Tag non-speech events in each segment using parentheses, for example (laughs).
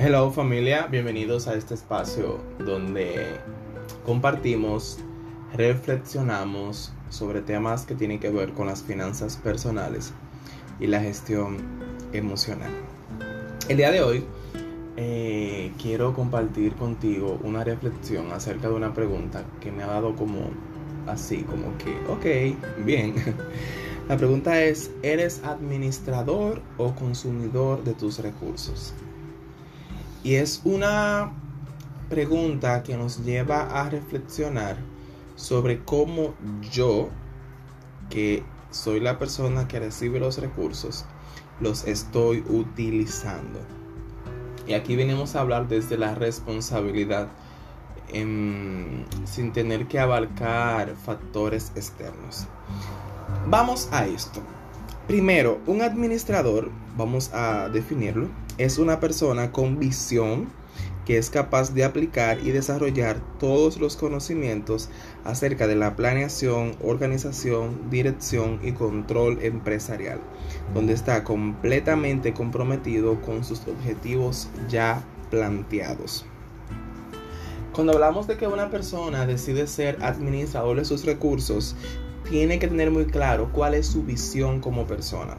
Hello familia, bienvenidos a este espacio donde compartimos, reflexionamos sobre temas que tienen que ver con las finanzas personales y la gestión emocional. El día de hoy eh, quiero compartir contigo una reflexión acerca de una pregunta que me ha dado como así, como que, ok, bien. (laughs) La pregunta es, ¿eres administrador o consumidor de tus recursos? Y es una pregunta que nos lleva a reflexionar sobre cómo yo, que soy la persona que recibe los recursos, los estoy utilizando. Y aquí venimos a hablar desde la responsabilidad sin tener que abarcar factores externos. Vamos a esto. Primero, un administrador, vamos a definirlo, es una persona con visión que es capaz de aplicar y desarrollar todos los conocimientos acerca de la planeación, organización, dirección y control empresarial, donde está completamente comprometido con sus objetivos ya planteados. Cuando hablamos de que una persona decide ser administrador de sus recursos, tiene que tener muy claro cuál es su visión como persona.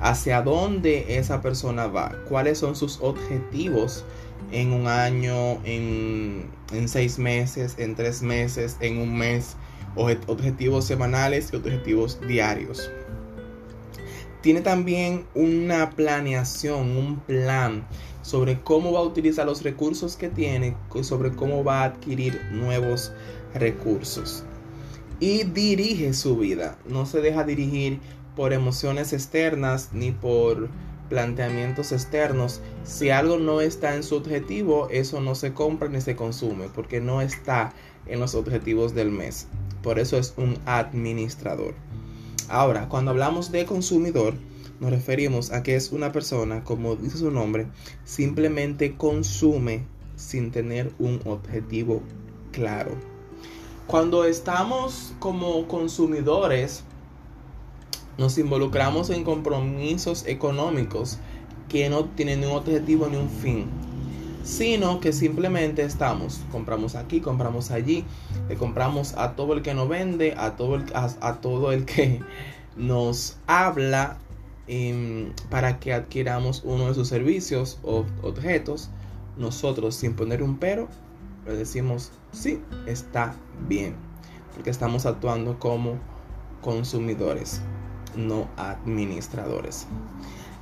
Hacia dónde esa persona va, cuáles son sus objetivos en un año, en, seis meses, en tres meses, en un mes, objetivos semanales y objetivos diarios. Tiene también una planeación, un plan sobre cómo va a utilizar los recursos que tiene, sobre cómo va a adquirir nuevos recursos y dirige su vida. No se deja dirigir por emociones externas ni por planteamientos externos. Si algo no está en su objetivo, eso no se compra ni se consume porque no está en los objetivos del mes. Por eso es un administrador. Ahora, cuando hablamos de consumidor, nos referimos a que es una persona, como dice su nombre, simplemente consume sin tener un objetivo claro. Cuando estamos como consumidores, nos involucramos en compromisos económicos que no tienen ni un objetivo ni un fin, sino que simplemente estamos, compramos aquí, compramos allí, le compramos a todo el que nos vende, a todo el, a, todo el que (laughs) nos habla em, para que adquiramos uno de sus servicios o objetos, nosotros sin poner un pero, le decimos, sí, está bien, porque estamos actuando como consumidores, no administradores.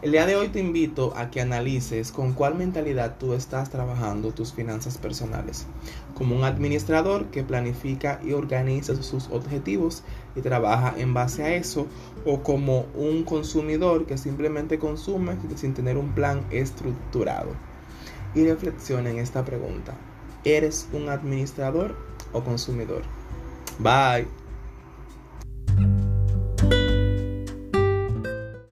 El día de hoy te invito a que analices con cuál mentalidad tú estás trabajando tus finanzas personales. Como un administrador que planifica y organiza sus objetivos y trabaja en base a eso. O como un consumidor que simplemente consume sin tener un plan estructurado. Y reflexiona en esta pregunta. ¿Eres un administrador o consumidor? Bye.